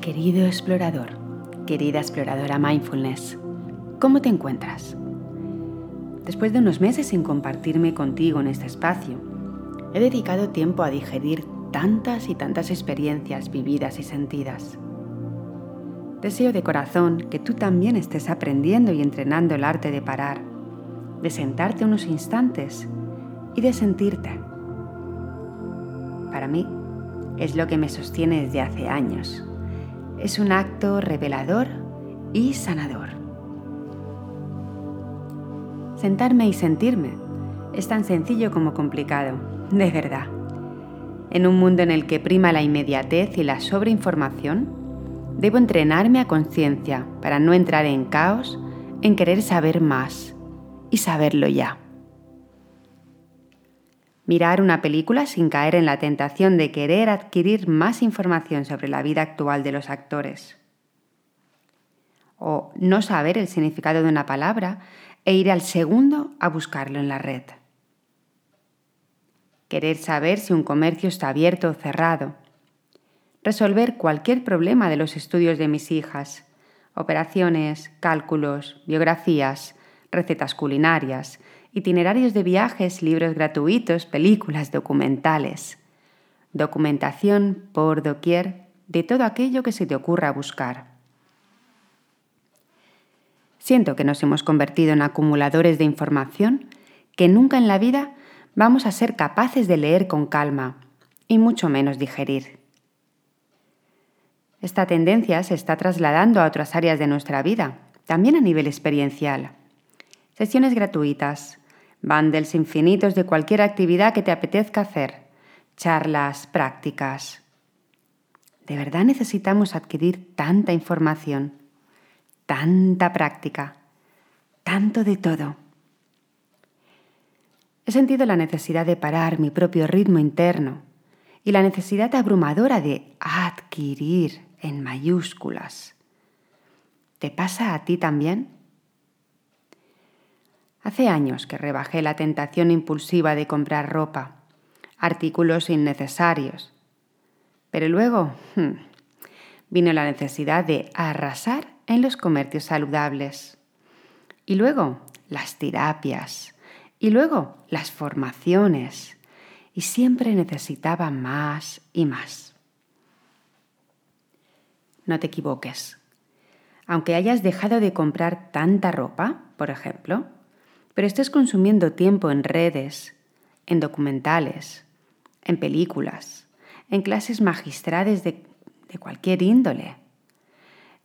Querido explorador, querida exploradora mindfulness, ¿cómo te encuentras? Después de unos meses sin compartirme contigo en este espacio, he dedicado tiempo a digerir tantas y tantas experiencias vividas y sentidas. Deseo de corazón que tú también estés aprendiendo y entrenando el arte de parar, de sentarte unos instantes y de sentirte. Para mí es lo que me sostiene desde hace años. Es un acto revelador y sanador. Sentarme y sentirme es tan sencillo como complicado, de verdad. En un mundo en el que prima la inmediatez y la sobreinformación, debo entrenarme a conciencia para no entrar en caos, en querer saber más y saberlo ya. Mirar una película sin caer en la tentación de querer adquirir más información sobre la vida actual de los actores. O no saber el significado de una palabra e ir al segundo a buscarlo en la red. Querer saber si un comercio está abierto o cerrado, resolver cualquier problema de los estudios de mis hijas, operaciones, cálculos, biografías, recetas culinarias, itinerarios de viajes, libros gratuitos, películas, documentales, documentación por doquier de todo aquello que se te ocurra buscar. Siento que nos hemos convertido en acumuladores de información que nunca en la vida vamos a ser capaces de leer con calma y mucho menos digerir. Esta tendencia se está trasladando a otras áreas de nuestra vida, también a nivel experiencial. Sesiones gratuitas, bundles infinitos de cualquier actividad que te apetezca hacer, charlas, prácticas. ¿De verdad necesitamos adquirir tanta información, tanta práctica, tanto de todo? He sentido la necesidad de parar mi propio ritmo interno y la necesidad abrumadora de adquirir en mayúsculas. ¿Te pasa a ti también? Hace años que rebajé la tentación impulsiva de comprar ropa, artículos innecesarios. Pero luego hmm, vino la necesidad de arrasar en los comercios saludables. Y luego las terapias, y luego las formaciones. Y siempre necesitaba más y más. No te equivoques. Aunque hayas dejado de comprar tanta ropa, por ejemplo, pero estés consumiendo tiempo en redes, en documentales, en películas, en clases magistrales de, de cualquier índole,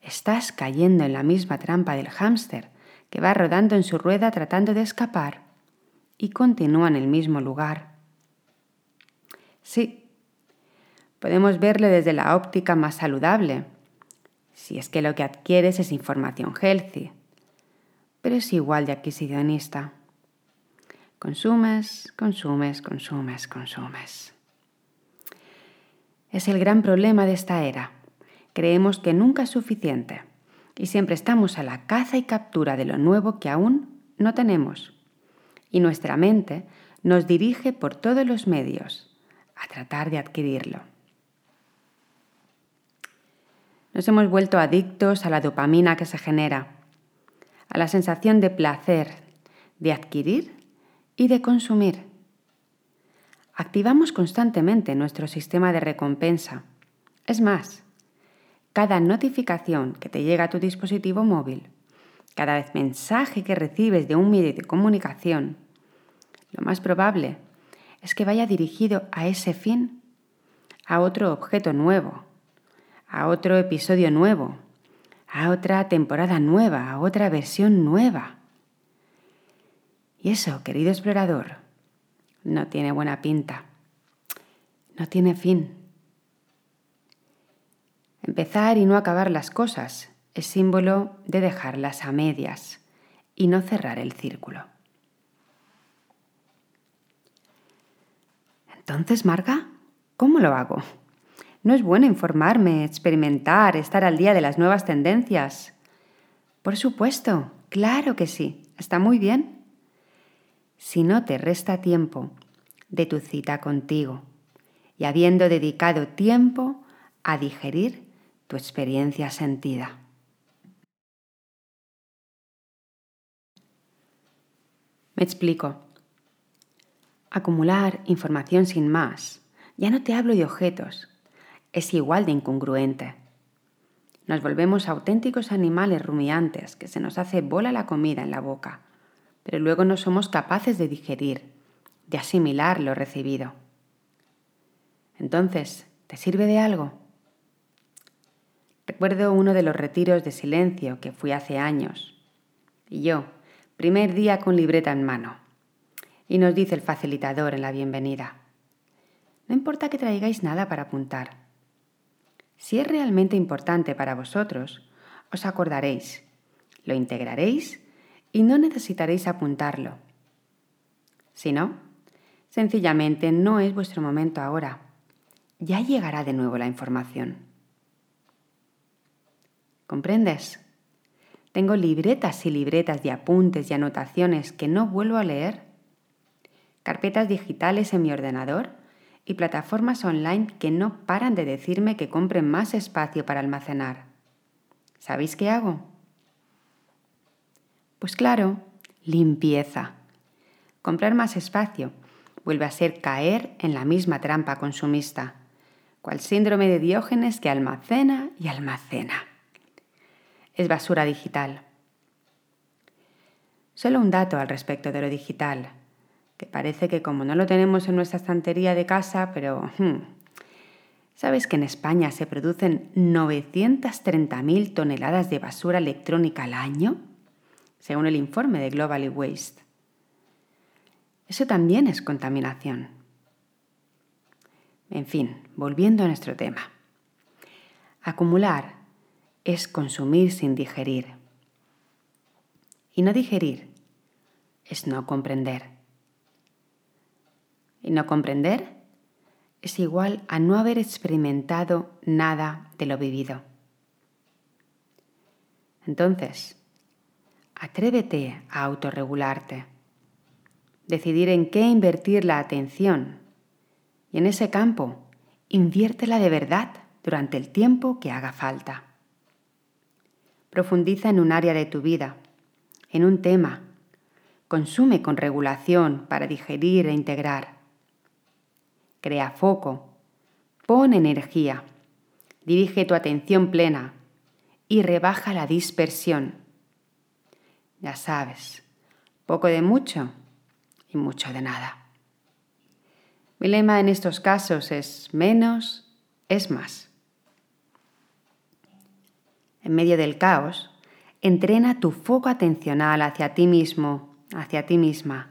estás cayendo en la misma trampa del hámster que va rodando en su rueda tratando de escapar y continúa en el mismo lugar. Sí, podemos verlo desde la óptica más saludable, si es que lo que adquieres es información healthy, pero es igual de adquisicionista. Consumes, consumes, consumes, consumes. Es el gran problema de esta era. Creemos que nunca es suficiente y siempre estamos a la caza y captura de lo nuevo que aún no tenemos y nuestra mente nos dirige por todos los medios a tratar de adquirirlo. Nos hemos vuelto adictos a la dopamina que se genera, a la sensación de placer, de adquirir y de consumir. Activamos constantemente nuestro sistema de recompensa. Es más, cada notificación que te llega a tu dispositivo móvil, cada vez mensaje que recibes de un medio de comunicación, lo más probable es que vaya dirigido a ese fin, a otro objeto nuevo, a otro episodio nuevo, a otra temporada nueva, a otra versión nueva. Y eso, querido explorador, no tiene buena pinta, no tiene fin. Empezar y no acabar las cosas es símbolo de dejarlas a medias y no cerrar el círculo. Entonces, Marga, ¿cómo lo hago? No es bueno informarme, experimentar, estar al día de las nuevas tendencias. Por supuesto, claro que sí, está muy bien. Si no te resta tiempo de tu cita contigo y habiendo dedicado tiempo a digerir tu experiencia sentida. Me explico. Acumular información sin más, ya no te hablo de objetos, es igual de incongruente. Nos volvemos auténticos animales rumiantes que se nos hace bola la comida en la boca, pero luego no somos capaces de digerir, de asimilar lo recibido. Entonces, ¿te sirve de algo? Recuerdo uno de los retiros de silencio que fui hace años. Y yo, primer día con libreta en mano. Y nos dice el facilitador en la bienvenida. No importa que traigáis nada para apuntar. Si es realmente importante para vosotros, os acordaréis, lo integraréis y no necesitaréis apuntarlo. Si no, sencillamente no es vuestro momento ahora. Ya llegará de nuevo la información. ¿Comprendes? Tengo libretas y libretas de apuntes y anotaciones que no vuelvo a leer. Carpetas digitales en mi ordenador y plataformas online que no paran de decirme que compre más espacio para almacenar. ¿Sabéis qué hago? Pues claro, limpieza. Comprar más espacio vuelve a ser caer en la misma trampa consumista, cual síndrome de Diógenes que almacena y almacena. Es basura digital. Solo un dato al respecto de lo digital que parece que como no lo tenemos en nuestra estantería de casa, pero... Hmm, ¿Sabes que en España se producen 930.000 toneladas de basura electrónica al año? Según el informe de Global Waste. Eso también es contaminación. En fin, volviendo a nuestro tema. Acumular es consumir sin digerir. Y no digerir es no comprender. Y no comprender es igual a no haber experimentado nada de lo vivido. Entonces, atrévete a autorregularte, decidir en qué invertir la atención y en ese campo inviértela de verdad durante el tiempo que haga falta. Profundiza en un área de tu vida, en un tema. Consume con regulación para digerir e integrar crea foco, pon energía, dirige tu atención plena y rebaja la dispersión. Ya sabes, poco de mucho y mucho de nada. Mi lema en estos casos es menos es más. En medio del caos, entrena tu foco atencional hacia ti mismo, hacia ti misma.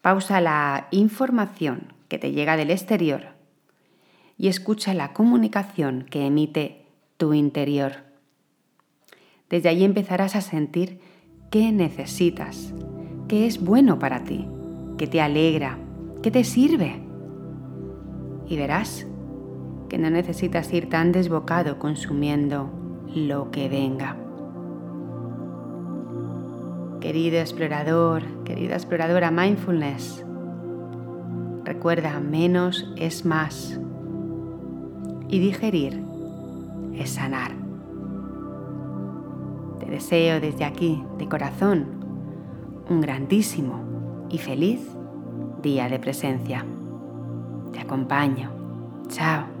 Pausa la información que te llega del exterior y escucha la comunicación que emite tu interior. Desde allí empezarás a sentir qué necesitas, qué es bueno para ti, qué te alegra, qué te sirve. Y verás que no necesitas ir tan desbocado consumiendo lo que venga. Querido explorador, querida exploradora mindfulness, Recuerda, menos es más. Y digerir es sanar. Te deseo desde aquí, de corazón, un grandísimo y feliz día de presencia. Te acompaño. Chao.